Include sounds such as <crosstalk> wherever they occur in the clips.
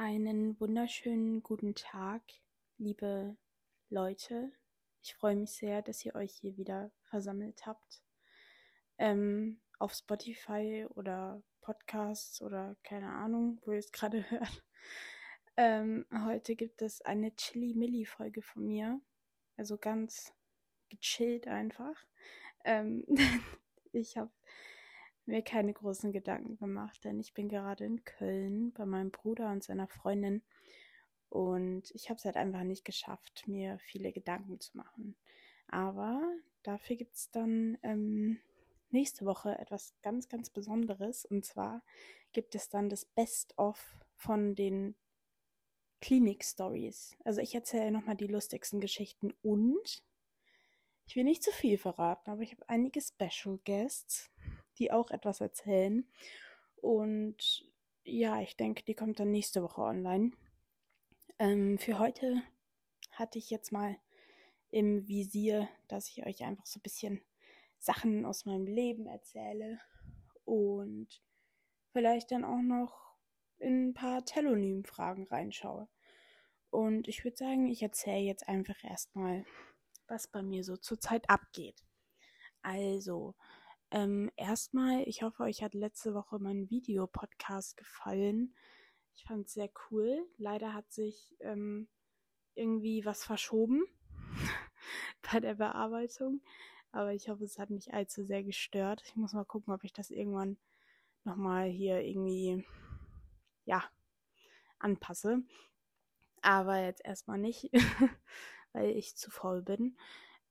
Einen wunderschönen guten Tag, liebe Leute. Ich freue mich sehr, dass ihr euch hier wieder versammelt habt. Ähm, auf Spotify oder Podcasts oder keine Ahnung, wo ihr es gerade <laughs> hört. Ähm, heute gibt es eine Chili-Milli-Folge von mir. Also ganz gechillt einfach. Ähm, <laughs> ich habe mir keine großen Gedanken gemacht, denn ich bin gerade in Köln bei meinem Bruder und seiner Freundin und ich habe es halt einfach nicht geschafft, mir viele Gedanken zu machen. Aber dafür gibt es dann ähm, nächste Woche etwas ganz, ganz Besonderes und zwar gibt es dann das Best-of von den Klinik-Stories. Also ich erzähle nochmal die lustigsten Geschichten und ich will nicht zu viel verraten, aber ich habe einige Special Guests die auch etwas erzählen. Und ja, ich denke, die kommt dann nächste Woche online. Ähm, für heute hatte ich jetzt mal im Visier, dass ich euch einfach so ein bisschen Sachen aus meinem Leben erzähle und vielleicht dann auch noch in ein paar Telonym-Fragen reinschaue. Und ich würde sagen, ich erzähle jetzt einfach erstmal, was bei mir so zurzeit abgeht. Also, ähm, erstmal, ich hoffe, euch hat letzte Woche mein Videopodcast gefallen. Ich fand es sehr cool. Leider hat sich ähm, irgendwie was verschoben <laughs> bei der Bearbeitung. Aber ich hoffe, es hat nicht allzu sehr gestört. Ich muss mal gucken, ob ich das irgendwann nochmal hier irgendwie, ja, anpasse. Aber jetzt erstmal nicht, <laughs> weil ich zu faul bin.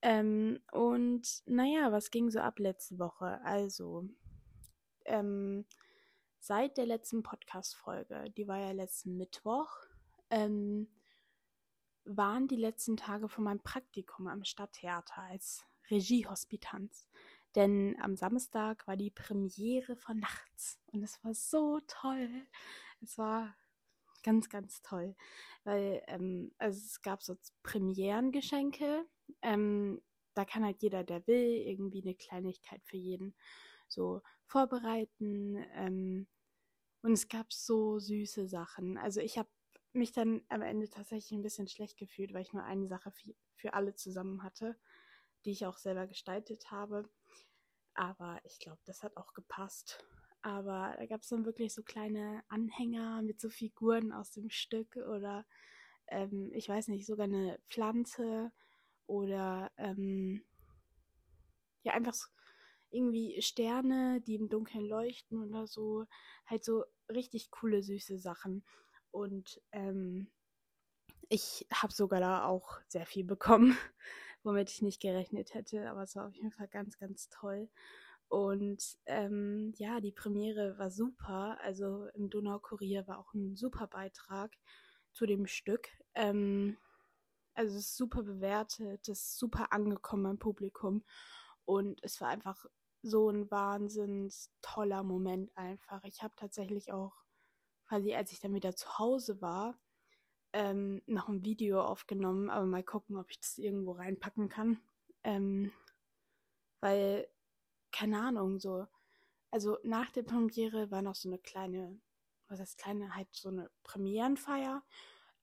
Ähm, und naja, was ging so ab letzte Woche? Also, ähm, seit der letzten Podcast-Folge, die war ja letzten Mittwoch, ähm, waren die letzten Tage von meinem Praktikum am Stadttheater als Regiehospitanz. Denn am Samstag war die Premiere von Nachts und es war so toll. Es war ganz, ganz toll, weil ähm, also es gab so Premierengeschenke ähm, da kann halt jeder, der will, irgendwie eine Kleinigkeit für jeden so vorbereiten. Ähm, und es gab so süße Sachen. Also ich habe mich dann am Ende tatsächlich ein bisschen schlecht gefühlt, weil ich nur eine Sache für, alle zusammen hatte, die ich auch selber gestaltet habe. Aber ich glaube, das hat auch gepasst. Aber da gab es dann wirklich so kleine Anhänger mit so Figuren aus dem Stück oder ähm, ich weiß nicht, sogar eine Pflanze oder ähm, ja, einfach so irgendwie Sterne, die im Dunkeln leuchten oder so. Halt so richtig coole, süße Sachen. Und ähm, ich habe sogar da auch sehr viel bekommen, <laughs> womit ich nicht gerechnet hätte. Aber es war auf jeden Fall ganz, ganz toll. Und ähm, ja, die Premiere war super. Also im Donaukurier war auch ein super Beitrag zu dem Stück. Ähm, also es ist super bewertet, es ist super angekommen beim Publikum. Und es war einfach so ein wahnsinns toller Moment einfach. Ich habe tatsächlich auch, quasi als ich dann wieder zu Hause war, ähm, noch ein Video aufgenommen, aber mal gucken, ob ich das irgendwo reinpacken kann. Ähm, weil, keine Ahnung, so, also nach der Premiere war noch so eine kleine, was heißt kleine, halt so eine Premierenfeier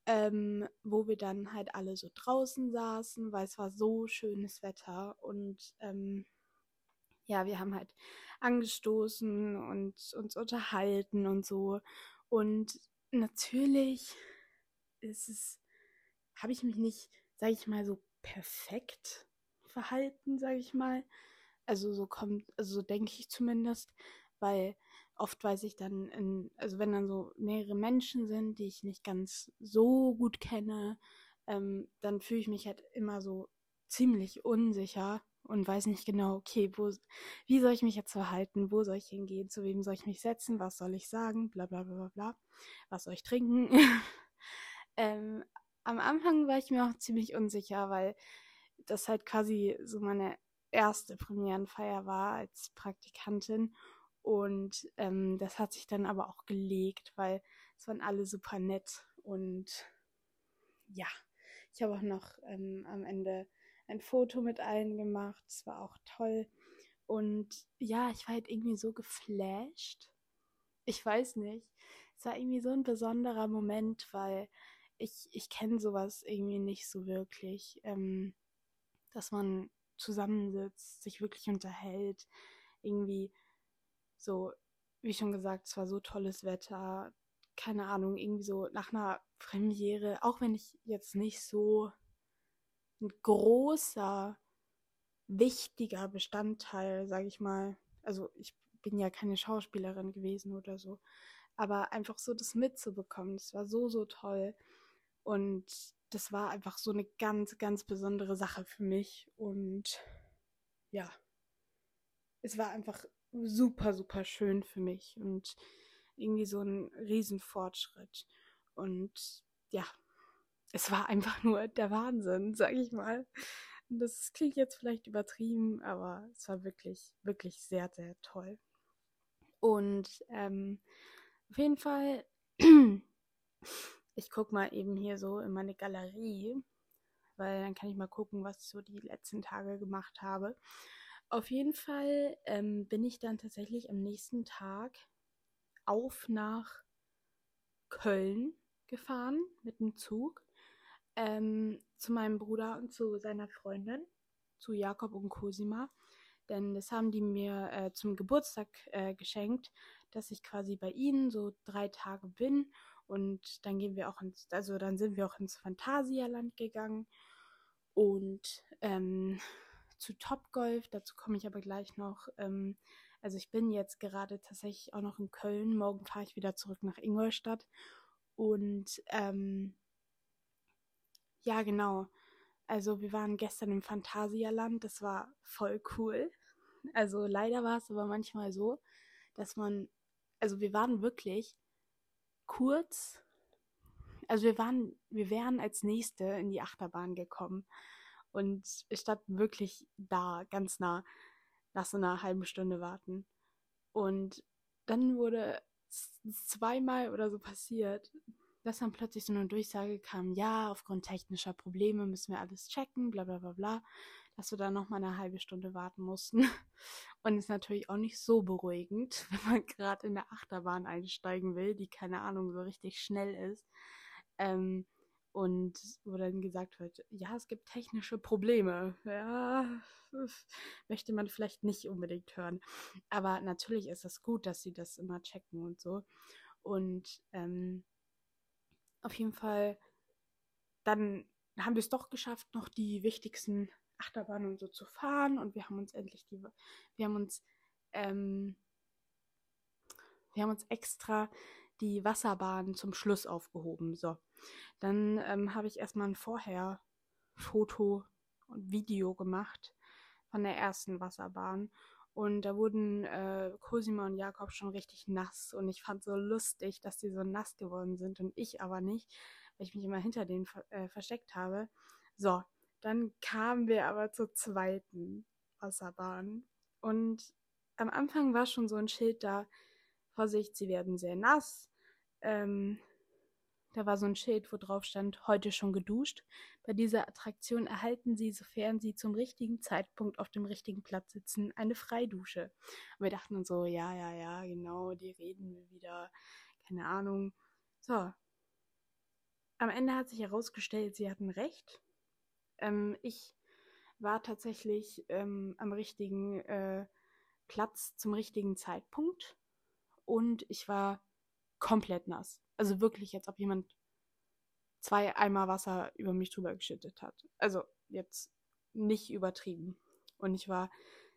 ähm, wo wir dann halt alle so draußen saßen, weil es war so schönes Wetter und ähm, ja, wir haben halt angestoßen und uns unterhalten und so. Und natürlich ist es, habe ich mich nicht, sage ich mal, so perfekt verhalten, sage ich mal. Also so kommt, also so denke ich zumindest, weil oft weiß ich dann, in, also wenn dann so mehrere Menschen sind, die ich nicht ganz so gut kenne, ähm, dann fühle ich mich halt immer so ziemlich unsicher und weiß nicht genau, okay, wo, wie soll ich mich jetzt verhalten, wo soll ich hingehen, zu wem soll ich mich setzen, was soll ich sagen, bla bla bla bla bla, was soll ich trinken. <laughs> ähm, am Anfang war ich mir auch ziemlich unsicher, weil das halt quasi so meine erste Premierenfeier war als Praktikantin und ähm, das hat sich dann aber auch gelegt, weil es waren alle super nett. Und ja, ich habe auch noch ähm, am Ende ein Foto mit allen gemacht. Es war auch toll. Und ja, ich war halt irgendwie so geflasht. Ich weiß nicht. Es war irgendwie so ein besonderer Moment, weil ich, ich kenne sowas irgendwie nicht so wirklich, ähm, dass man zusammensitzt, sich wirklich unterhält, irgendwie so, wie schon gesagt, es war so tolles Wetter, keine Ahnung, irgendwie so nach einer Premiere, auch wenn ich jetzt nicht so ein großer, wichtiger Bestandteil, sage ich mal, also ich bin ja keine Schauspielerin gewesen oder so, aber einfach so das mitzubekommen, das war so, so toll. Und das war einfach so eine ganz, ganz besondere Sache für mich. Und ja, es war einfach super, super schön für mich und irgendwie so ein Riesenfortschritt. Und ja, es war einfach <laughs> nur der Wahnsinn, sag ich mal. Das klingt jetzt vielleicht übertrieben, aber es war wirklich, wirklich sehr, sehr toll. Und ähm, auf jeden Fall, <clears throat> ich gucke mal eben hier so in meine Galerie, weil dann kann ich mal gucken, was ich so die letzten Tage gemacht habe. Auf jeden Fall ähm, bin ich dann tatsächlich am nächsten Tag auf nach Köln gefahren mit dem Zug ähm, zu meinem Bruder und zu seiner Freundin, zu Jakob und Cosima. Denn das haben die mir äh, zum Geburtstag äh, geschenkt, dass ich quasi bei ihnen so drei Tage bin. Und dann gehen wir auch ins, also dann sind wir auch ins Phantasialand gegangen. Und ähm, zu Topgolf, dazu komme ich aber gleich noch. Ähm, also ich bin jetzt gerade tatsächlich auch noch in Köln. Morgen fahre ich wieder zurück nach Ingolstadt. Und ähm, ja, genau. Also wir waren gestern im Phantasialand, das war voll cool. Also leider war es aber manchmal so, dass man, also wir waren wirklich kurz, also wir waren, wir wären als nächste in die Achterbahn gekommen und statt wirklich da, ganz nah, nach so einer halben Stunde warten. Und dann wurde zweimal oder so passiert, dass dann plötzlich so eine Durchsage kam, ja, aufgrund technischer Probleme müssen wir alles checken, bla bla bla bla, dass wir dann nochmal eine halbe Stunde warten mussten. <laughs> Und ist natürlich auch nicht so beruhigend, <laughs> wenn man gerade in der Achterbahn einsteigen will, die keine Ahnung so richtig schnell ist. Ähm, und wo dann gesagt wird, ja, es gibt technische Probleme. Ja, möchte man vielleicht nicht unbedingt hören. Aber natürlich ist es gut, dass sie das immer checken und so. Und ähm, auf jeden Fall, dann haben wir es doch geschafft, noch die wichtigsten Achterbahnen und so zu fahren und wir haben uns endlich die, wir haben uns, ähm, wir haben uns extra die Wasserbahn zum Schluss aufgehoben. So, dann ähm, habe ich erstmal ein Vorher-Foto und Video gemacht von der ersten Wasserbahn und da wurden äh, Cosima und Jakob schon richtig nass. Und ich fand so lustig, dass die so nass geworden sind und ich aber nicht, weil ich mich immer hinter denen äh, versteckt habe. So, dann kamen wir aber zur zweiten Wasserbahn. Und am Anfang war schon so ein Schild da, Vorsicht, sie werden sehr nass. Ähm, da war so ein Schild, wo drauf stand, heute schon geduscht. Bei dieser Attraktion erhalten Sie, sofern Sie zum richtigen Zeitpunkt auf dem richtigen Platz sitzen, eine Freidusche. Und wir dachten uns so, ja, ja, ja, genau, die reden wir wieder. Keine Ahnung. So. Am Ende hat sich herausgestellt, sie hatten recht. Ähm, ich war tatsächlich ähm, am richtigen äh, Platz zum richtigen Zeitpunkt. Und ich war komplett nass. Also wirklich, als ob jemand zwei Eimer Wasser über mich drüber geschüttet hat. Also jetzt nicht übertrieben. Und ich war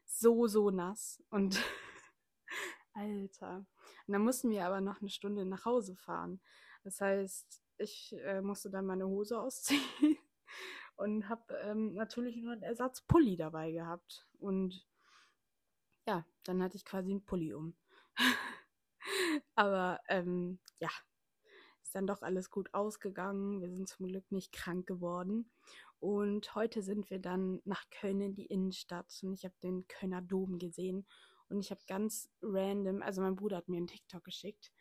so, so nass. Und <laughs> Alter. Und dann mussten wir aber noch eine Stunde nach Hause fahren. Das heißt, ich äh, musste dann meine Hose ausziehen <laughs> und habe ähm, natürlich nur einen Ersatzpulli dabei gehabt. Und ja, dann hatte ich quasi einen Pulli um. <laughs> Aber ähm, ja, ist dann doch alles gut ausgegangen. Wir sind zum Glück nicht krank geworden. Und heute sind wir dann nach Köln in die Innenstadt und ich habe den Kölner Dom gesehen. Und ich habe ganz random, also mein Bruder hat mir einen TikTok geschickt.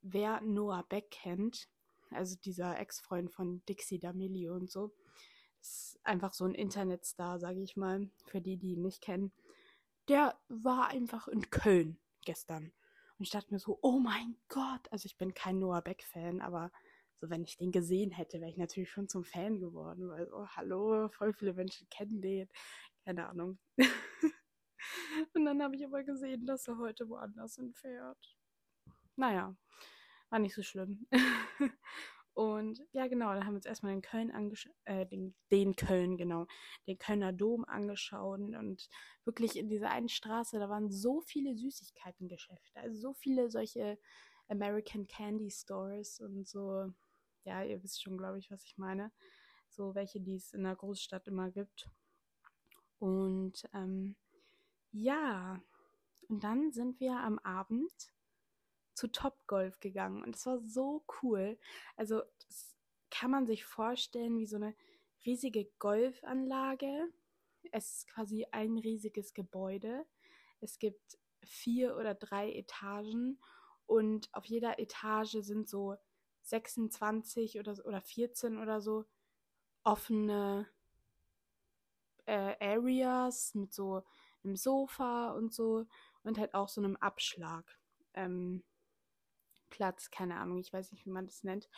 Wer Noah Beck kennt, also dieser Ex-Freund von Dixie D'Amelio und so, ist einfach so ein Internetstar, sage ich mal, für die, die ihn nicht kennen. Der war einfach in Köln gestern. Ich dachte mir so, oh mein Gott, also ich bin kein Noah Beck-Fan, aber so wenn ich den gesehen hätte, wäre ich natürlich schon zum Fan geworden, weil so, hallo, voll viele Menschen kennen den. Keine Ahnung. <laughs> Und dann habe ich aber gesehen, dass er heute woanders hinfährt. Naja, war nicht so schlimm. <laughs> Und ja, genau, da haben wir uns erstmal den Köln angeschaut, äh, den, den, Köln, genau, den Kölner Dom angeschaut und wirklich in dieser einen Straße, da waren so viele Süßigkeitengeschäfte, also so viele solche American Candy Stores und so, ja, ihr wisst schon, glaube ich, was ich meine, so welche, die es in der Großstadt immer gibt. Und ähm, ja, und dann sind wir am Abend zu Top Golf gegangen und es war so cool. Also kann man sich vorstellen wie so eine riesige Golfanlage. Es ist quasi ein riesiges Gebäude. Es gibt vier oder drei Etagen und auf jeder Etage sind so 26 oder, oder 14 oder so offene äh, Areas mit so einem Sofa und so und halt auch so einem Abschlag. Ähm, Platz, keine Ahnung, ich weiß nicht, wie man das nennt.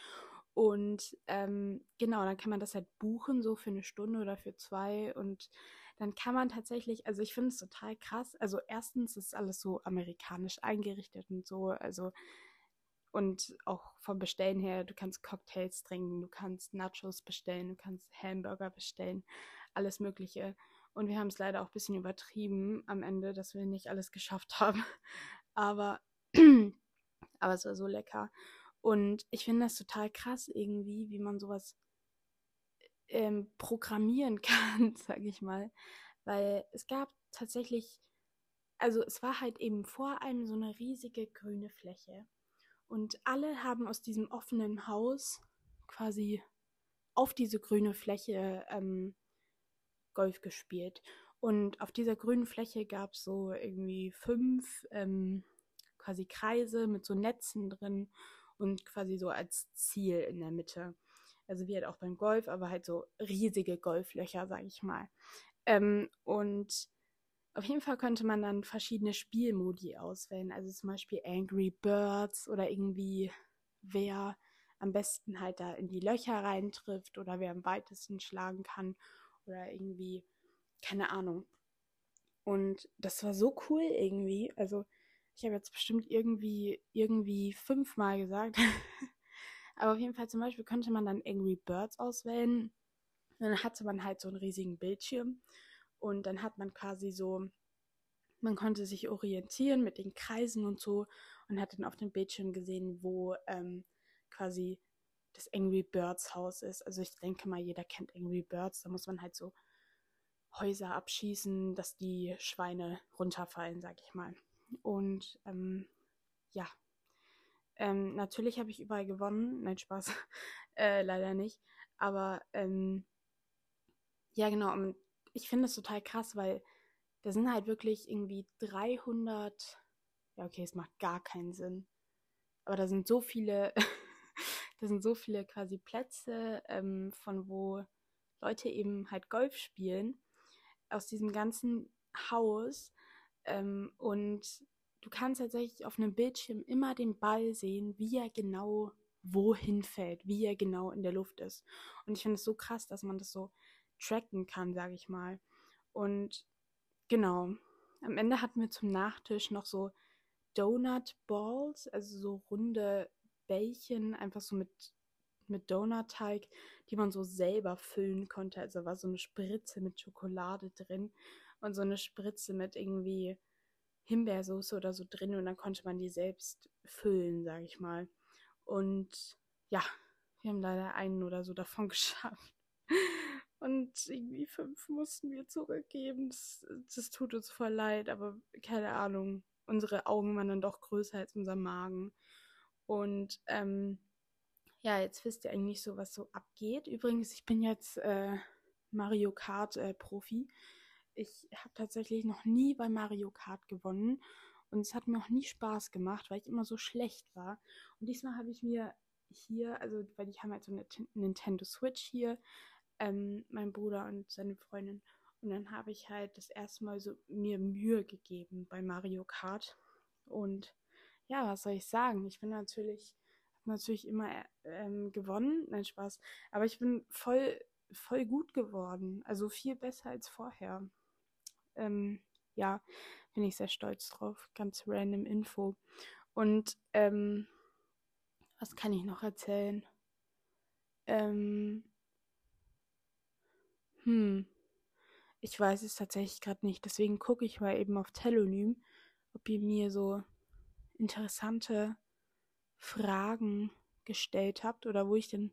Und ähm, genau, dann kann man das halt buchen, so für eine Stunde oder für zwei. Und dann kann man tatsächlich, also ich finde es total krass. Also erstens ist alles so amerikanisch eingerichtet und so, also und auch vom Bestellen her, du kannst Cocktails trinken, du kannst Nachos bestellen, du kannst Hamburger bestellen, alles Mögliche. Und wir haben es leider auch ein bisschen übertrieben am Ende, dass wir nicht alles geschafft <laughs> haben. Aber aber es war so lecker. Und ich finde das total krass irgendwie, wie man sowas ähm, programmieren <laughs> kann, sage ich mal. Weil es gab tatsächlich, also es war halt eben vor einem so eine riesige grüne Fläche. Und alle haben aus diesem offenen Haus quasi auf diese grüne Fläche ähm, Golf gespielt. Und auf dieser grünen Fläche gab es so irgendwie fünf ähm, quasi Kreise mit so Netzen drin und quasi so als Ziel in der Mitte. Also wie halt auch beim Golf, aber halt so riesige Golflöcher, sag ich mal. Ähm, und auf jeden Fall könnte man dann verschiedene Spielmodi auswählen. Also zum Beispiel Angry Birds oder irgendwie wer am besten halt da in die Löcher reintrifft oder wer am weitesten schlagen kann oder irgendwie, keine Ahnung. Und das war so cool irgendwie. Also ich habe jetzt bestimmt irgendwie, irgendwie fünfmal gesagt. <laughs> Aber auf jeden Fall zum Beispiel könnte man dann Angry Birds auswählen. Dann hatte man halt so einen riesigen Bildschirm. Und dann hat man quasi so, man konnte sich orientieren mit den Kreisen und so und hat dann auf dem Bildschirm gesehen, wo ähm, quasi das Angry Birds Haus ist. Also ich denke mal, jeder kennt Angry Birds. Da muss man halt so Häuser abschießen, dass die Schweine runterfallen, sag ich mal. Und ähm, ja, ähm, natürlich habe ich überall gewonnen. Nein, Spaß. <laughs> äh, leider nicht. Aber ähm, ja, genau. Und ich finde es total krass, weil da sind halt wirklich irgendwie 300. Ja, okay, es macht gar keinen Sinn. Aber da sind so viele, <laughs> da sind so viele quasi Plätze, ähm, von wo Leute eben halt Golf spielen. Aus diesem ganzen Haus ähm, und du kannst tatsächlich auf einem Bildschirm immer den Ball sehen, wie er genau wohin fällt, wie er genau in der Luft ist. Und ich finde es so krass, dass man das so tracken kann, sage ich mal. Und genau, am Ende hatten wir zum Nachtisch noch so Donut Balls, also so runde Bällchen, einfach so mit, mit Donut-Teig, die man so selber füllen konnte. Also war so eine Spritze mit Schokolade drin und so eine Spritze mit irgendwie Himbeersoße oder so drin und dann konnte man die selbst füllen, sage ich mal. Und ja, wir haben leider einen oder so davon <laughs> geschafft. Und irgendwie fünf mussten wir zurückgeben. Das, das tut uns voll leid, aber keine Ahnung. Unsere Augen waren dann doch größer als unser Magen. Und ähm, ja, jetzt wisst ihr eigentlich so, was so abgeht. Übrigens, ich bin jetzt äh, Mario Kart äh, ich habe tatsächlich noch nie bei Mario Kart gewonnen und es hat mir auch nie Spaß gemacht, weil ich immer so schlecht war. Und diesmal habe ich mir hier, also weil ich habe halt so eine Nintendo Switch hier, ähm, mein Bruder und seine Freundin. Und dann habe ich halt das erste Mal so mir Mühe gegeben bei Mario Kart. Und ja, was soll ich sagen? Ich bin natürlich, natürlich immer ähm, gewonnen, nein Spaß, aber ich bin voll, voll gut geworden, also viel besser als vorher. Ähm, ja, bin ich sehr stolz drauf, ganz random Info. Und ähm, was kann ich noch erzählen? Ähm, hm, ich weiß es tatsächlich gerade nicht. Deswegen gucke ich mal eben auf Telonym, ob ihr mir so interessante Fragen gestellt habt oder wo ich denn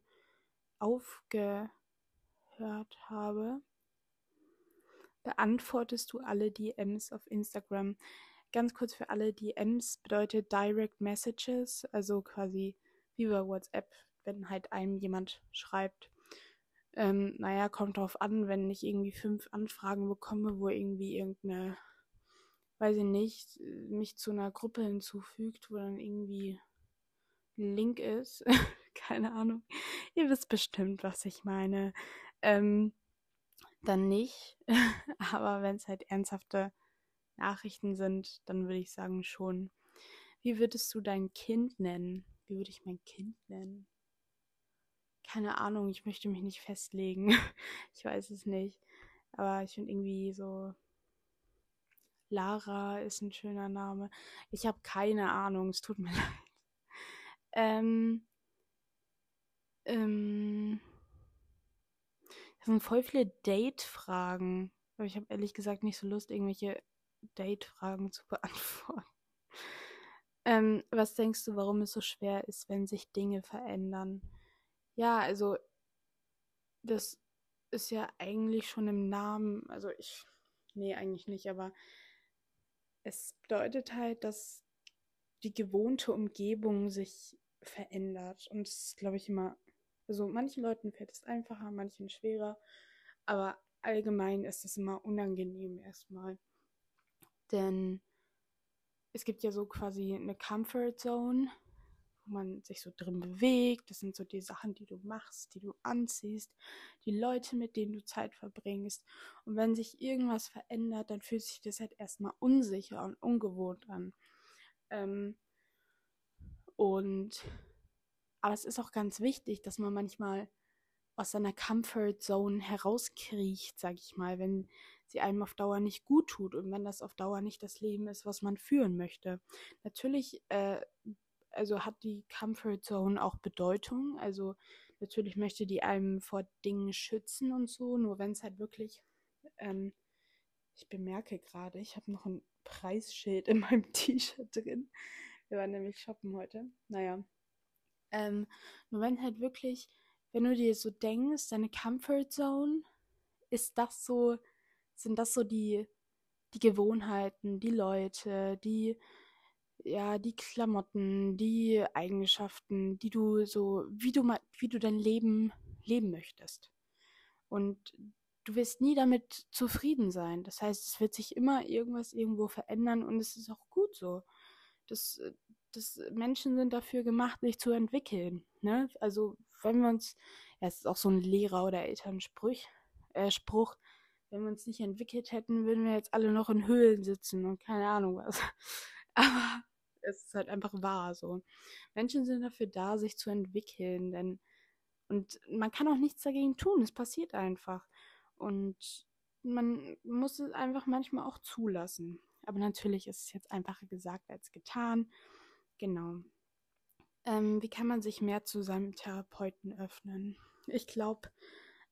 aufgehört habe. Beantwortest du alle DMs auf Instagram? Ganz kurz für alle, DMs bedeutet Direct Messages, also quasi wie bei WhatsApp, wenn halt einem jemand schreibt. Ähm, naja, kommt drauf an, wenn ich irgendwie fünf Anfragen bekomme, wo irgendwie irgendeine weiß ich nicht, mich zu einer Gruppe hinzufügt, wo dann irgendwie ein Link ist. <laughs> Keine Ahnung. Ihr wisst bestimmt, was ich meine. Ähm, dann nicht. <laughs> Aber wenn es halt ernsthafte Nachrichten sind, dann würde ich sagen schon. Wie würdest du dein Kind nennen? Wie würde ich mein Kind nennen? Keine Ahnung, ich möchte mich nicht festlegen. <laughs> ich weiß es nicht. Aber ich finde irgendwie so Lara ist ein schöner Name. Ich habe keine Ahnung, es tut mir <laughs> leid. Ähm, ähm, das sind voll viele Date-Fragen. Aber ich habe ehrlich gesagt nicht so Lust, irgendwelche Date-Fragen zu <laughs> beantworten. Ähm, was denkst du, warum es so schwer ist, wenn sich Dinge verändern? Ja, also das ist ja eigentlich schon im Namen, also ich, nee, eigentlich nicht, aber es bedeutet halt, dass die gewohnte Umgebung sich verändert. Und es ist, glaube ich, immer, also manchen Leuten fällt es einfacher, manchen schwerer, aber allgemein ist es immer unangenehm erstmal. Denn es gibt ja so quasi eine Comfort Zone, wo man sich so drin bewegt. Das sind so die Sachen, die du machst, die du anziehst, die Leute, mit denen du Zeit verbringst. Und wenn sich irgendwas verändert, dann fühlt sich das halt erstmal unsicher und ungewohnt an. Ähm, und aber es ist auch ganz wichtig, dass man manchmal aus seiner Comfort Zone herauskriecht, sag ich mal, wenn sie einem auf Dauer nicht gut tut und wenn das auf Dauer nicht das Leben ist, was man führen möchte. Natürlich äh, also hat die Comfort Zone auch Bedeutung. Also natürlich möchte die einem vor Dingen schützen und so, nur wenn es halt wirklich, ähm, ich bemerke gerade, ich habe noch ein Preisschild in meinem <laughs> T-Shirt drin. Wir waren nämlich shoppen heute. Naja. Ähm, nur wenn halt wirklich, wenn du dir so denkst, deine Comfort Zone, ist das so, sind das so die, die Gewohnheiten, die Leute, die ja, die Klamotten, die Eigenschaften, die du so, wie du mal, wie du dein Leben leben möchtest. Und du wirst nie damit zufrieden sein. Das heißt, es wird sich immer irgendwas irgendwo verändern und es ist auch gut so. Das, das Menschen sind dafür gemacht, sich zu entwickeln. Ne? Also wenn wir uns, ja, es ist auch so ein Lehrer- oder Elternspruch, äh, Spruch, wenn wir uns nicht entwickelt hätten, würden wir jetzt alle noch in Höhlen sitzen und keine Ahnung was. <laughs> Aber es ist halt einfach wahr so. Menschen sind dafür da, sich zu entwickeln, denn und man kann auch nichts dagegen tun, es passiert einfach. Und man muss es einfach manchmal auch zulassen. Aber natürlich ist es jetzt einfacher gesagt als getan. Genau. Ähm, wie kann man sich mehr zu seinem Therapeuten öffnen? Ich glaube,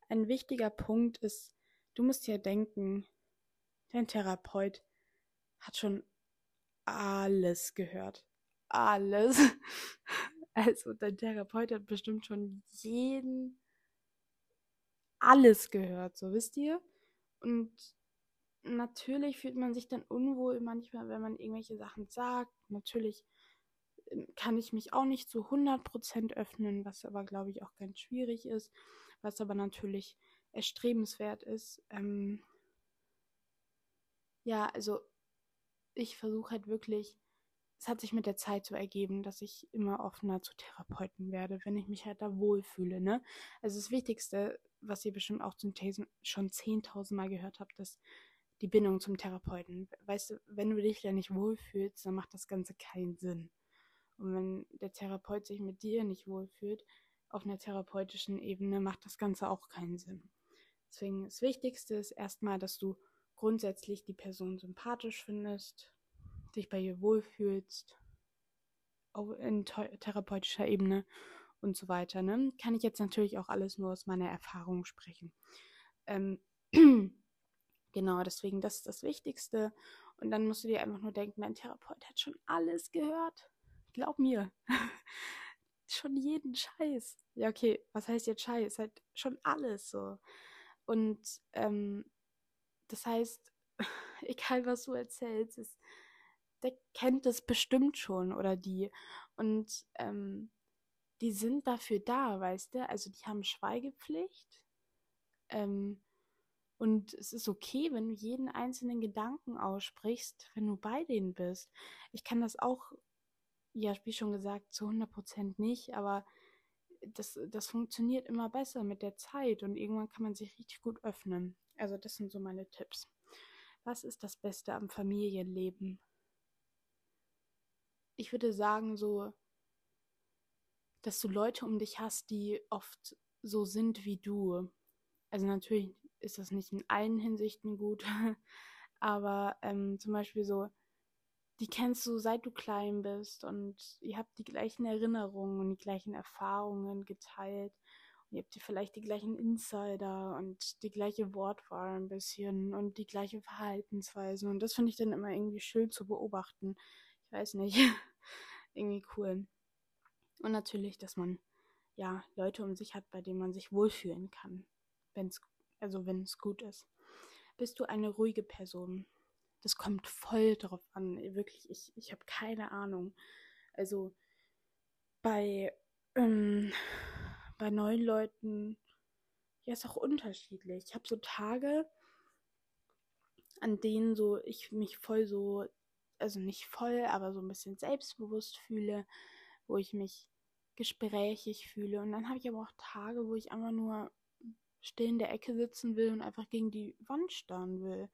ein wichtiger Punkt ist, du musst ja denken, dein Therapeut hat schon alles gehört. Alles. <laughs> Also dein Therapeut hat bestimmt schon jeden alles gehört, so wisst ihr? Und natürlich fühlt man sich dann unwohl manchmal, wenn man irgendwelche Sachen sagt. Natürlich kann ich mich auch nicht zu 100% öffnen, was aber, glaube ich, auch ganz schwierig ist, was aber natürlich erstrebenswert ist. Ähm ja, also ich versuche halt wirklich, es hat sich mit der Zeit so ergeben, dass ich immer offener zu Therapeuten werde, wenn ich mich halt da wohlfühle, ne? Also das Wichtigste, was ihr bestimmt auch zum Thesen schon 10.000 Mal gehört habt, ist die Bindung zum Therapeuten. Weißt du, wenn du dich da nicht wohlfühlst, dann macht das Ganze keinen Sinn. Und wenn der Therapeut sich mit dir nicht wohlfühlt, auf einer therapeutischen Ebene macht das Ganze auch keinen Sinn. Deswegen das Wichtigste ist erstmal, dass du grundsätzlich die Person sympathisch findest, dich bei ihr wohlfühlst, auf in therapeutischer Ebene und so weiter. Ne? Kann ich jetzt natürlich auch alles nur aus meiner Erfahrung sprechen. Ähm, <clears throat> genau, deswegen das ist das Wichtigste. Und dann musst du dir einfach nur denken, dein Therapeut hat schon alles gehört. Glaub mir. <laughs> schon jeden Scheiß. Ja, okay, was heißt jetzt Scheiß? Halt schon alles so. Und ähm, das heißt, <laughs> egal was du erzählst, ist, der kennt das bestimmt schon oder die. Und ähm, die sind dafür da, weißt du? Also die haben Schweigepflicht. Ähm, und es ist okay, wenn du jeden einzelnen Gedanken aussprichst, wenn du bei denen bist. Ich kann das auch, ja, wie schon gesagt, zu 100% nicht, aber das, das funktioniert immer besser mit der Zeit und irgendwann kann man sich richtig gut öffnen. Also das sind so meine Tipps. Was ist das Beste am Familienleben? Ich würde sagen, so, dass du Leute um dich hast, die oft so sind wie du. Also natürlich ist das nicht in allen Hinsichten gut. <laughs> Aber ähm, zum Beispiel so, die kennst du seit du klein bist und ihr habt die gleichen Erinnerungen und die gleichen Erfahrungen geteilt. Und ihr habt vielleicht die gleichen Insider und die gleiche Wortwahl ein bisschen und die gleiche Verhaltensweisen. Und das finde ich dann immer irgendwie schön zu beobachten. Ich weiß nicht. <laughs> irgendwie cool. Und natürlich, dass man ja Leute um sich hat, bei denen man sich wohlfühlen kann. Wenn's also wenn es gut ist. Bist du eine ruhige Person? Das kommt voll drauf an. Wirklich, ich, ich habe keine Ahnung. Also bei, ähm, bei neuen Leuten, ja, ist auch unterschiedlich. Ich habe so Tage, an denen so ich mich voll so, also nicht voll, aber so ein bisschen selbstbewusst fühle, wo ich mich gesprächig fühle. Und dann habe ich aber auch Tage, wo ich einfach nur still in der Ecke sitzen will und einfach gegen die Wand starren will.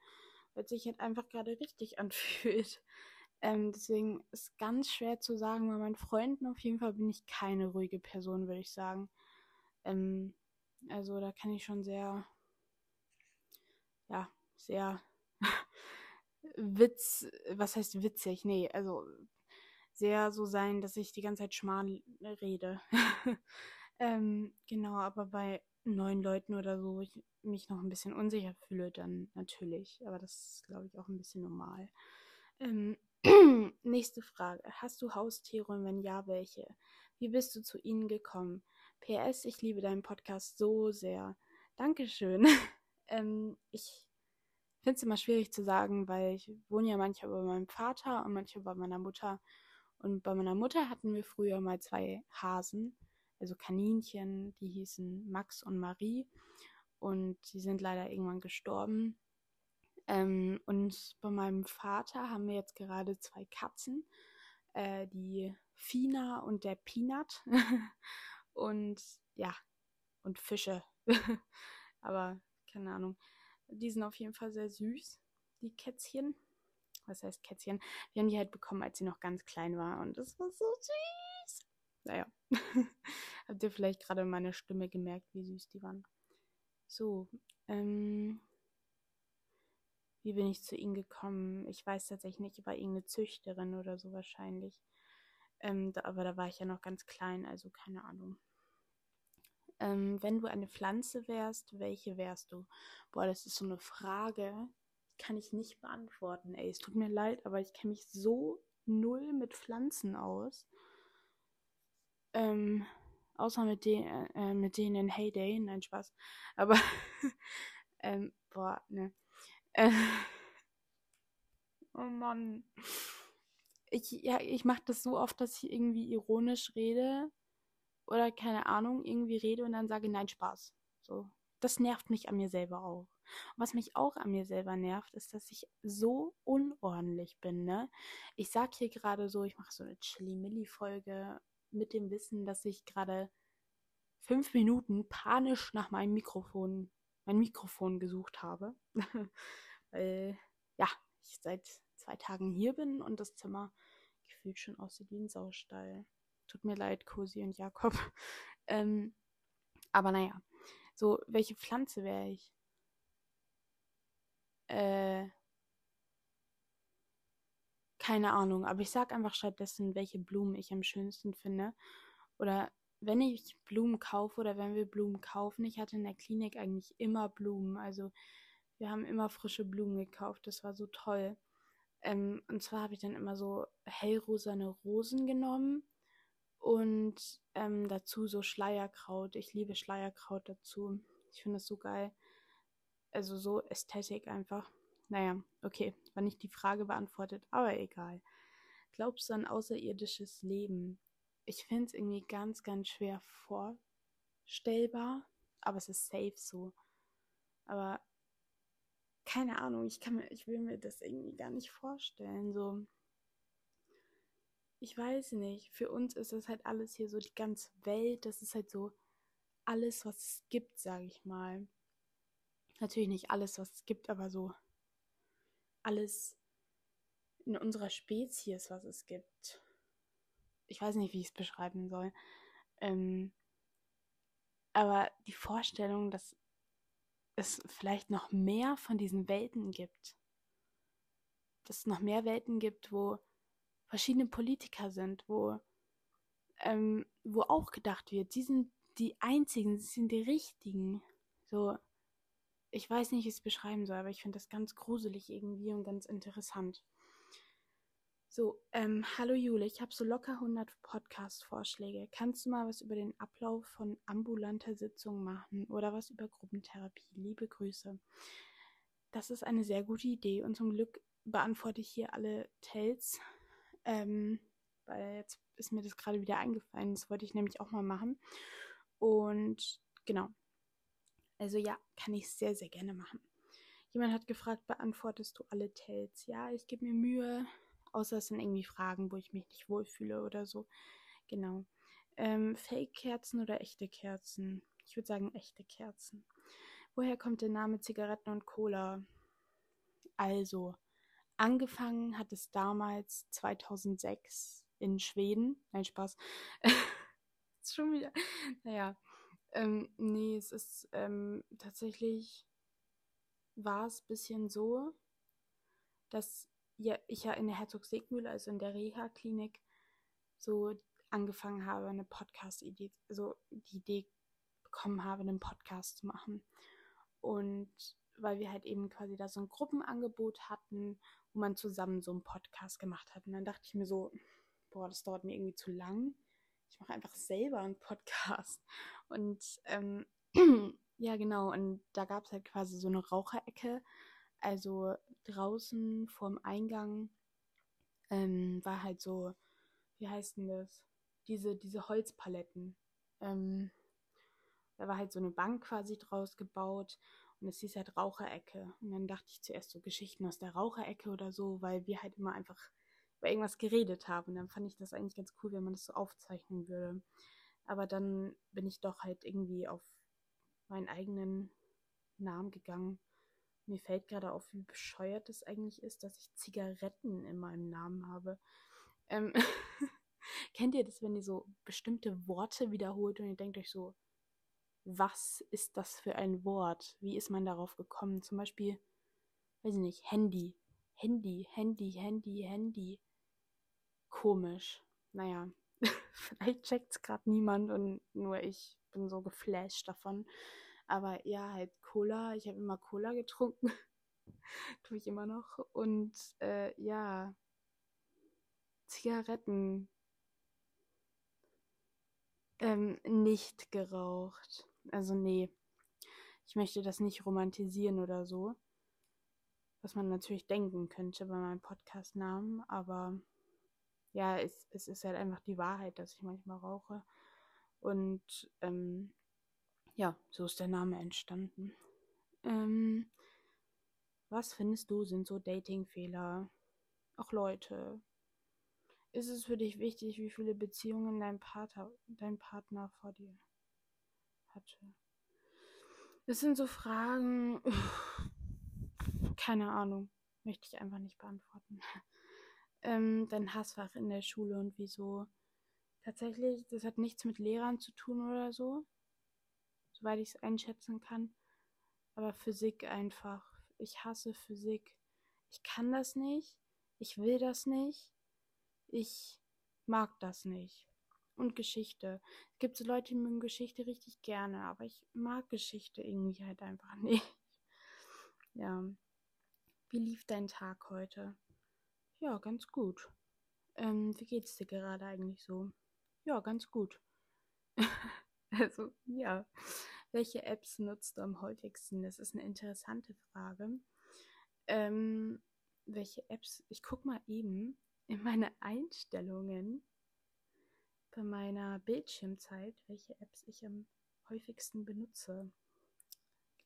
Weil sich halt einfach gerade richtig anfühlt. <laughs> Ähm, deswegen ist ganz schwer zu sagen, bei meinen Freunden auf jeden Fall bin ich keine ruhige Person, würde ich sagen. Ähm, also da kann ich schon sehr, ja, sehr <laughs> Witz, was heißt witzig? Nee, also sehr so sein, dass ich die ganze Zeit schmal rede. <laughs> ähm, genau, aber bei neuen Leuten oder so, wo ich mich noch ein bisschen unsicher fühle, dann natürlich. Aber das ist, glaube ich, auch ein bisschen normal. Ähm, <clears throat> nächste Frage. Hast du Haustiere und wenn ja, welche? Wie bist du zu ihnen gekommen? PS, ich liebe deinen Podcast so sehr. Dankeschön. <laughs> ähm, ich finde es immer schwierig zu sagen, weil ich wohne ja manchmal bei meinem Vater und manchmal bei meiner Mutter. Und bei meiner Mutter hatten wir früher mal zwei Hasen also Kaninchen, die hießen Max und Marie und sie sind leider irgendwann gestorben. Ähm, und bei meinem Vater haben wir jetzt gerade zwei Katzen, äh, die Fina und der Peanut <laughs> und ja, und Fische. <laughs> Aber keine Ahnung. Die sind auf jeden Fall sehr süß, die Kätzchen. Was heißt Kätzchen? Wir haben die halt bekommen, als sie noch ganz klein war und das war so süß. Naja. <laughs> Habt ihr vielleicht gerade meine Stimme gemerkt, wie süß die waren? So, ähm, wie bin ich zu ihnen gekommen? Ich weiß tatsächlich nicht, war irgendeine Züchterin oder so wahrscheinlich. Ähm, da, aber da war ich ja noch ganz klein, also keine Ahnung. Ähm, wenn du eine Pflanze wärst, welche wärst du? Boah, das ist so eine Frage, kann ich nicht beantworten. Ey, es tut mir leid, aber ich kenne mich so null mit Pflanzen aus. Ähm, Außer mit, den, äh, mit denen in Heyday. Nein, Spaß. Aber, <laughs> ähm, boah, ne. Äh, <laughs> oh Mann. Ich, ja, ich mache das so oft, dass ich irgendwie ironisch rede oder keine Ahnung, irgendwie rede und dann sage, nein, Spaß. So. Das nervt mich an mir selber auch. Und was mich auch an mir selber nervt, ist, dass ich so unordentlich bin, ne? Ich sag hier gerade so, ich mache so eine Chili-Milli-Folge mit dem Wissen, dass ich gerade fünf Minuten panisch nach meinem Mikrofon, mein Mikrofon gesucht habe. <laughs> Weil, ja, ich seit zwei Tagen hier bin und das Zimmer gefühlt schon aussieht wie ein Saustall. Tut mir leid, Cosi und Jakob. <laughs> ähm, aber naja, so, welche Pflanze wäre ich? Äh, keine Ahnung, aber ich sag einfach stattdessen, welche Blumen ich am schönsten finde. Oder wenn ich Blumen kaufe oder wenn wir Blumen kaufen, ich hatte in der Klinik eigentlich immer Blumen. Also wir haben immer frische Blumen gekauft. Das war so toll. Ähm, und zwar habe ich dann immer so hellrosane Rosen genommen und ähm, dazu so Schleierkraut. Ich liebe Schleierkraut dazu. Ich finde das so geil. Also so Ästhetik einfach. Naja, okay, war nicht die Frage beantwortet, aber egal. Glaubst du an außerirdisches Leben? Ich finde es irgendwie ganz, ganz schwer vorstellbar, aber es ist safe so. Aber keine Ahnung, ich kann mir, ich will mir das irgendwie gar nicht vorstellen. So, ich weiß nicht. Für uns ist das halt alles hier so die ganze Welt. Das ist halt so alles, was es gibt, sage ich mal. Natürlich nicht alles, was es gibt, aber so alles in unserer Spezies, was es gibt. Ich weiß nicht, wie ich es beschreiben soll. Ähm, aber die Vorstellung, dass es vielleicht noch mehr von diesen Welten gibt, dass es noch mehr Welten gibt, wo verschiedene Politiker sind, wo, ähm, wo auch gedacht wird, sie sind die einzigen, sie sind die richtigen. So, ich weiß nicht, wie ich es beschreiben soll, aber ich finde das ganz gruselig irgendwie und ganz interessant. So, ähm, hallo Jule, ich habe so locker 100 Podcast-Vorschläge. Kannst du mal was über den Ablauf von ambulanter Sitzung machen oder was über Gruppentherapie? Liebe Grüße. Das ist eine sehr gute Idee und zum Glück beantworte ich hier alle Tells, ähm, weil jetzt ist mir das gerade wieder eingefallen. Das wollte ich nämlich auch mal machen. Und genau, also ja, kann ich sehr, sehr gerne machen. Jemand hat gefragt, beantwortest du alle Tells? Ja, ich gebe mir Mühe, außer es sind irgendwie Fragen, wo ich mich nicht wohlfühle oder so. Genau. Ähm, Fake-Kerzen oder echte Kerzen? Ich würde sagen echte Kerzen. Woher kommt der Name Zigaretten und Cola? Also, angefangen hat es damals 2006 in Schweden. Nein, Spaß. <laughs> schon wieder. Naja, ähm, nee, es ist ähm, tatsächlich war es ein bisschen so, dass ja, ich ja in der Herzog-Segmühle, also in der Reha-Klinik, so angefangen habe, eine Podcast-Idee, so die Idee bekommen habe, einen Podcast zu machen. Und weil wir halt eben quasi da so ein Gruppenangebot hatten, wo man zusammen so einen Podcast gemacht hat. Und dann dachte ich mir so, boah, das dauert mir irgendwie zu lang ich mache einfach selber einen Podcast. Und ähm, <clears throat> ja, genau, und da gab es halt quasi so eine Raucherecke. Also draußen vorm Eingang ähm, war halt so, wie heißt denn das? Diese, diese Holzpaletten. Ähm, da war halt so eine Bank quasi draus gebaut und es hieß halt Raucherecke. Und dann dachte ich zuerst so Geschichten aus der Raucherecke oder so, weil wir halt immer einfach über irgendwas geredet haben. Und dann fand ich das eigentlich ganz cool, wenn man das so aufzeichnen würde. Aber dann bin ich doch halt irgendwie auf meinen eigenen Namen gegangen. Mir fällt gerade auf, wie bescheuert es eigentlich ist, dass ich Zigaretten in meinem Namen habe. Ähm <laughs> Kennt ihr das, wenn ihr so bestimmte Worte wiederholt und ihr denkt euch so, was ist das für ein Wort? Wie ist man darauf gekommen? Zum Beispiel, weiß ich nicht, Handy. Handy, Handy, Handy, Handy komisch. Naja, <laughs> vielleicht checkt es gerade niemand und nur ich bin so geflasht davon. Aber ja, halt Cola. Ich habe immer Cola getrunken. <laughs> Tue ich immer noch. Und äh, ja, Zigaretten. Ähm, nicht geraucht. Also nee. Ich möchte das nicht romantisieren oder so. Was man natürlich denken könnte bei meinem Podcast-Namen, aber ja, es, es ist halt einfach die Wahrheit, dass ich manchmal rauche. Und ähm, ja, so ist der Name entstanden. Ähm, was findest du sind so Dating-Fehler? Ach Leute, ist es für dich wichtig, wie viele Beziehungen dein Partner, dein Partner vor dir hatte? Das sind so Fragen, keine Ahnung, möchte ich einfach nicht beantworten. Ähm, dein Hassfach in der Schule und wieso? Tatsächlich, das hat nichts mit Lehrern zu tun oder so, soweit ich es einschätzen kann. Aber Physik einfach. Ich hasse Physik. Ich kann das nicht. Ich will das nicht. Ich mag das nicht. Und Geschichte. Es gibt so Leute, die mögen Geschichte richtig gerne, aber ich mag Geschichte irgendwie halt einfach <laughs> nicht. Ja. Wie lief dein Tag heute? Ja, ganz gut. Ähm, wie geht's dir gerade eigentlich so? Ja, ganz gut. <laughs> also, ja. Welche Apps nutzt du am häufigsten? Das ist eine interessante Frage. Ähm, welche Apps? Ich guck mal eben in meine Einstellungen bei meiner Bildschirmzeit, welche Apps ich am häufigsten benutze.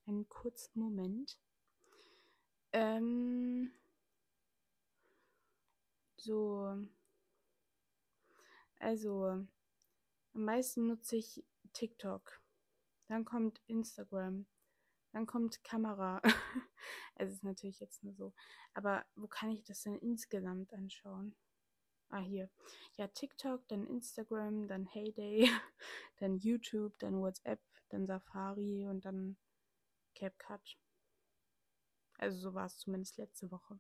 Einen kurzen Moment. Ähm, so. Also, am meisten nutze ich TikTok. Dann kommt Instagram. Dann kommt Kamera. <laughs> es ist natürlich jetzt nur so. Aber wo kann ich das denn insgesamt anschauen? Ah, hier. Ja, TikTok, dann Instagram, dann Heyday, <laughs> dann YouTube, dann WhatsApp, dann Safari und dann CapCut. Also so war es zumindest letzte Woche.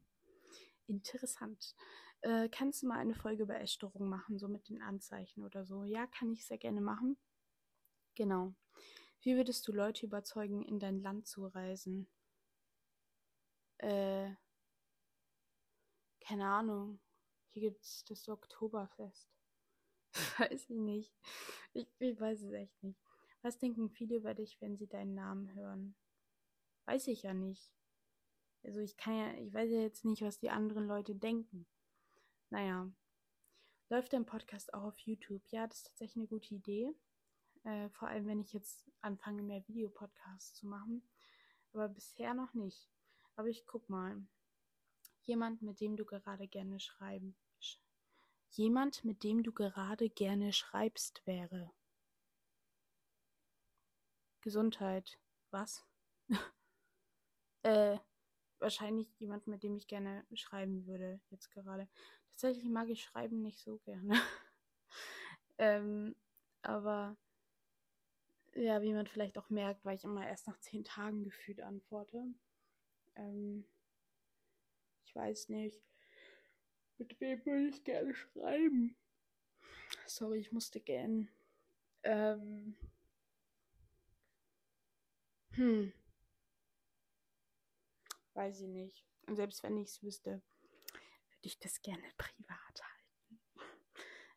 Interessant. Äh, kannst du mal eine Folge über Essstörungen machen, so mit den Anzeichen oder so? Ja, kann ich sehr gerne machen. Genau. Wie würdest du Leute überzeugen, in dein Land zu reisen? Äh, keine Ahnung. Hier gibt es das Oktoberfest. <laughs> weiß ich nicht. Ich, ich weiß es echt nicht. Was denken viele über dich, wenn sie deinen Namen hören? Weiß ich ja nicht. Also ich kann ja, ich weiß ja jetzt nicht, was die anderen Leute denken. Naja. Läuft dein Podcast auch auf YouTube? Ja, das ist tatsächlich eine gute Idee. Äh, vor allem, wenn ich jetzt anfange, mehr Videopodcasts zu machen. Aber bisher noch nicht. Aber ich guck mal. Jemand, mit dem du gerade gerne schreiben. Sch Jemand, mit dem du gerade gerne schreibst, wäre. Gesundheit. Was? <laughs> äh, wahrscheinlich jemand, mit dem ich gerne schreiben würde, jetzt gerade. Tatsächlich mag ich Schreiben nicht so gerne. <laughs> ähm, aber ja, wie man vielleicht auch merkt, weil ich immer erst nach zehn Tagen gefühlt antworte. Ähm, ich weiß nicht. Mit wem würde ich gerne schreiben? Sorry, ich musste gähnen. Ähm. Hm. Weiß ich nicht. Und selbst wenn ich es wüsste, würde ich das gerne <laughs> privat halten.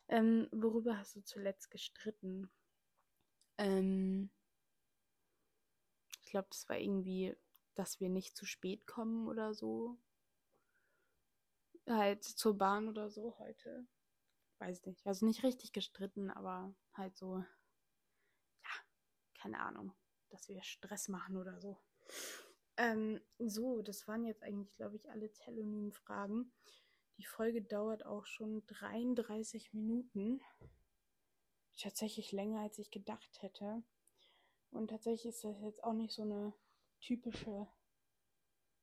Ähm, worüber hast du zuletzt gestritten? Ähm, ich glaube, das war irgendwie, dass wir nicht zu spät kommen oder so. Halt zur Bahn oder so heute. Weiß nicht. Also nicht richtig gestritten, aber halt so, ja, keine Ahnung, dass wir Stress machen oder so. Ähm, so, das waren jetzt eigentlich, glaube ich, alle Telonym-Fragen. Die Folge dauert auch schon 33 Minuten. Tatsächlich länger, als ich gedacht hätte. Und tatsächlich ist das jetzt auch nicht so eine typische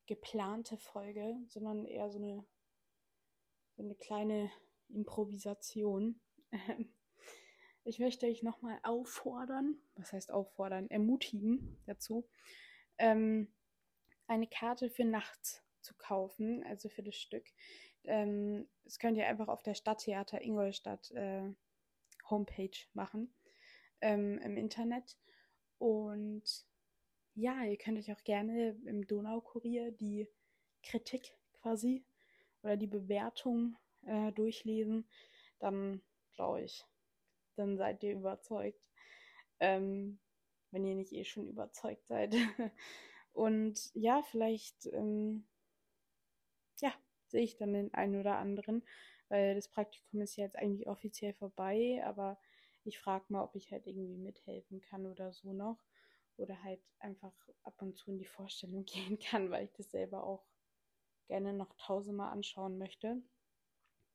geplante Folge, sondern eher so eine, so eine kleine Improvisation. Ich möchte euch nochmal auffordern, was heißt auffordern, ermutigen dazu, ähm, eine Karte für nachts zu kaufen, also für das Stück. Ähm, das könnt ihr einfach auf der Stadttheater Ingolstadt äh, Homepage machen ähm, im Internet. Und ja, ihr könnt euch auch gerne im Donaukurier die Kritik quasi oder die Bewertung äh, durchlesen. Dann glaube ich, dann seid ihr überzeugt. Ähm, wenn ihr nicht eh schon überzeugt seid. <laughs> Und ja, vielleicht, ähm, sehe ich dann den einen oder anderen, weil das Praktikum ist ja jetzt eigentlich offiziell vorbei, aber ich frage mal, ob ich halt irgendwie mithelfen kann oder so noch. Oder halt einfach ab und zu in die Vorstellung <laughs> gehen kann, weil ich das selber auch gerne noch tausendmal anschauen möchte.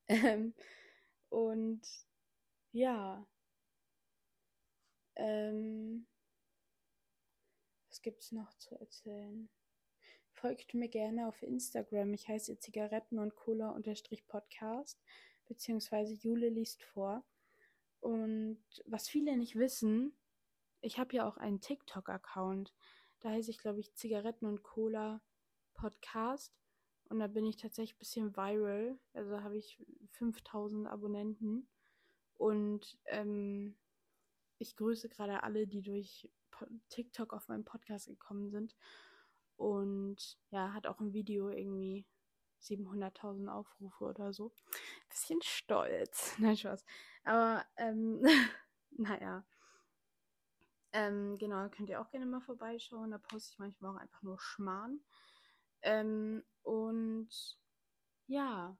Ähm, und ja, ähm, was gibt es noch zu erzählen? Folgt mir gerne auf Instagram. Ich heiße Zigaretten und Cola Podcast, beziehungsweise Jule liest vor. Und was viele nicht wissen, ich habe ja auch einen TikTok-Account. Da heiße ich, glaube ich, Zigaretten und Cola Podcast. Und da bin ich tatsächlich ein bisschen viral. Also habe ich 5000 Abonnenten. Und ähm, ich grüße gerade alle, die durch TikTok auf meinen Podcast gekommen sind. Und ja, hat auch ein Video irgendwie 700.000 Aufrufe oder so. Bisschen stolz. <laughs> Nein, Spaß. Aber, ähm, <laughs> naja. Ähm, genau, könnt ihr auch gerne mal vorbeischauen. Da poste ich manchmal auch einfach nur Schmarrn. Ähm, und ja,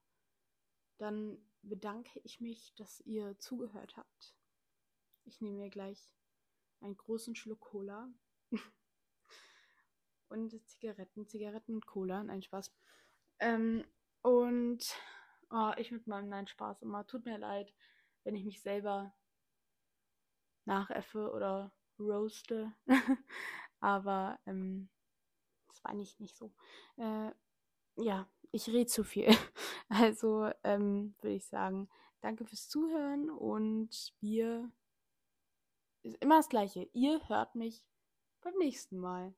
dann bedanke ich mich, dass ihr zugehört habt. Ich nehme mir gleich einen großen Schluck Cola <laughs> und Zigaretten, Zigaretten und Cola, nein Spaß. Ähm, und oh, ich mit meinem Nein Spaß immer. Tut mir leid, wenn ich mich selber nachäffe oder roaste. <laughs> Aber ähm, das war nicht, nicht so. Äh, ja, ich rede zu viel. <laughs> Also ähm, würde ich sagen, danke fürs Zuhören und wir ist immer das gleiche. Ihr hört mich beim nächsten Mal.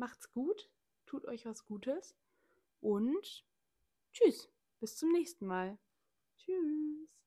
Macht's gut, tut euch was Gutes und tschüss, bis zum nächsten Mal. Tschüss.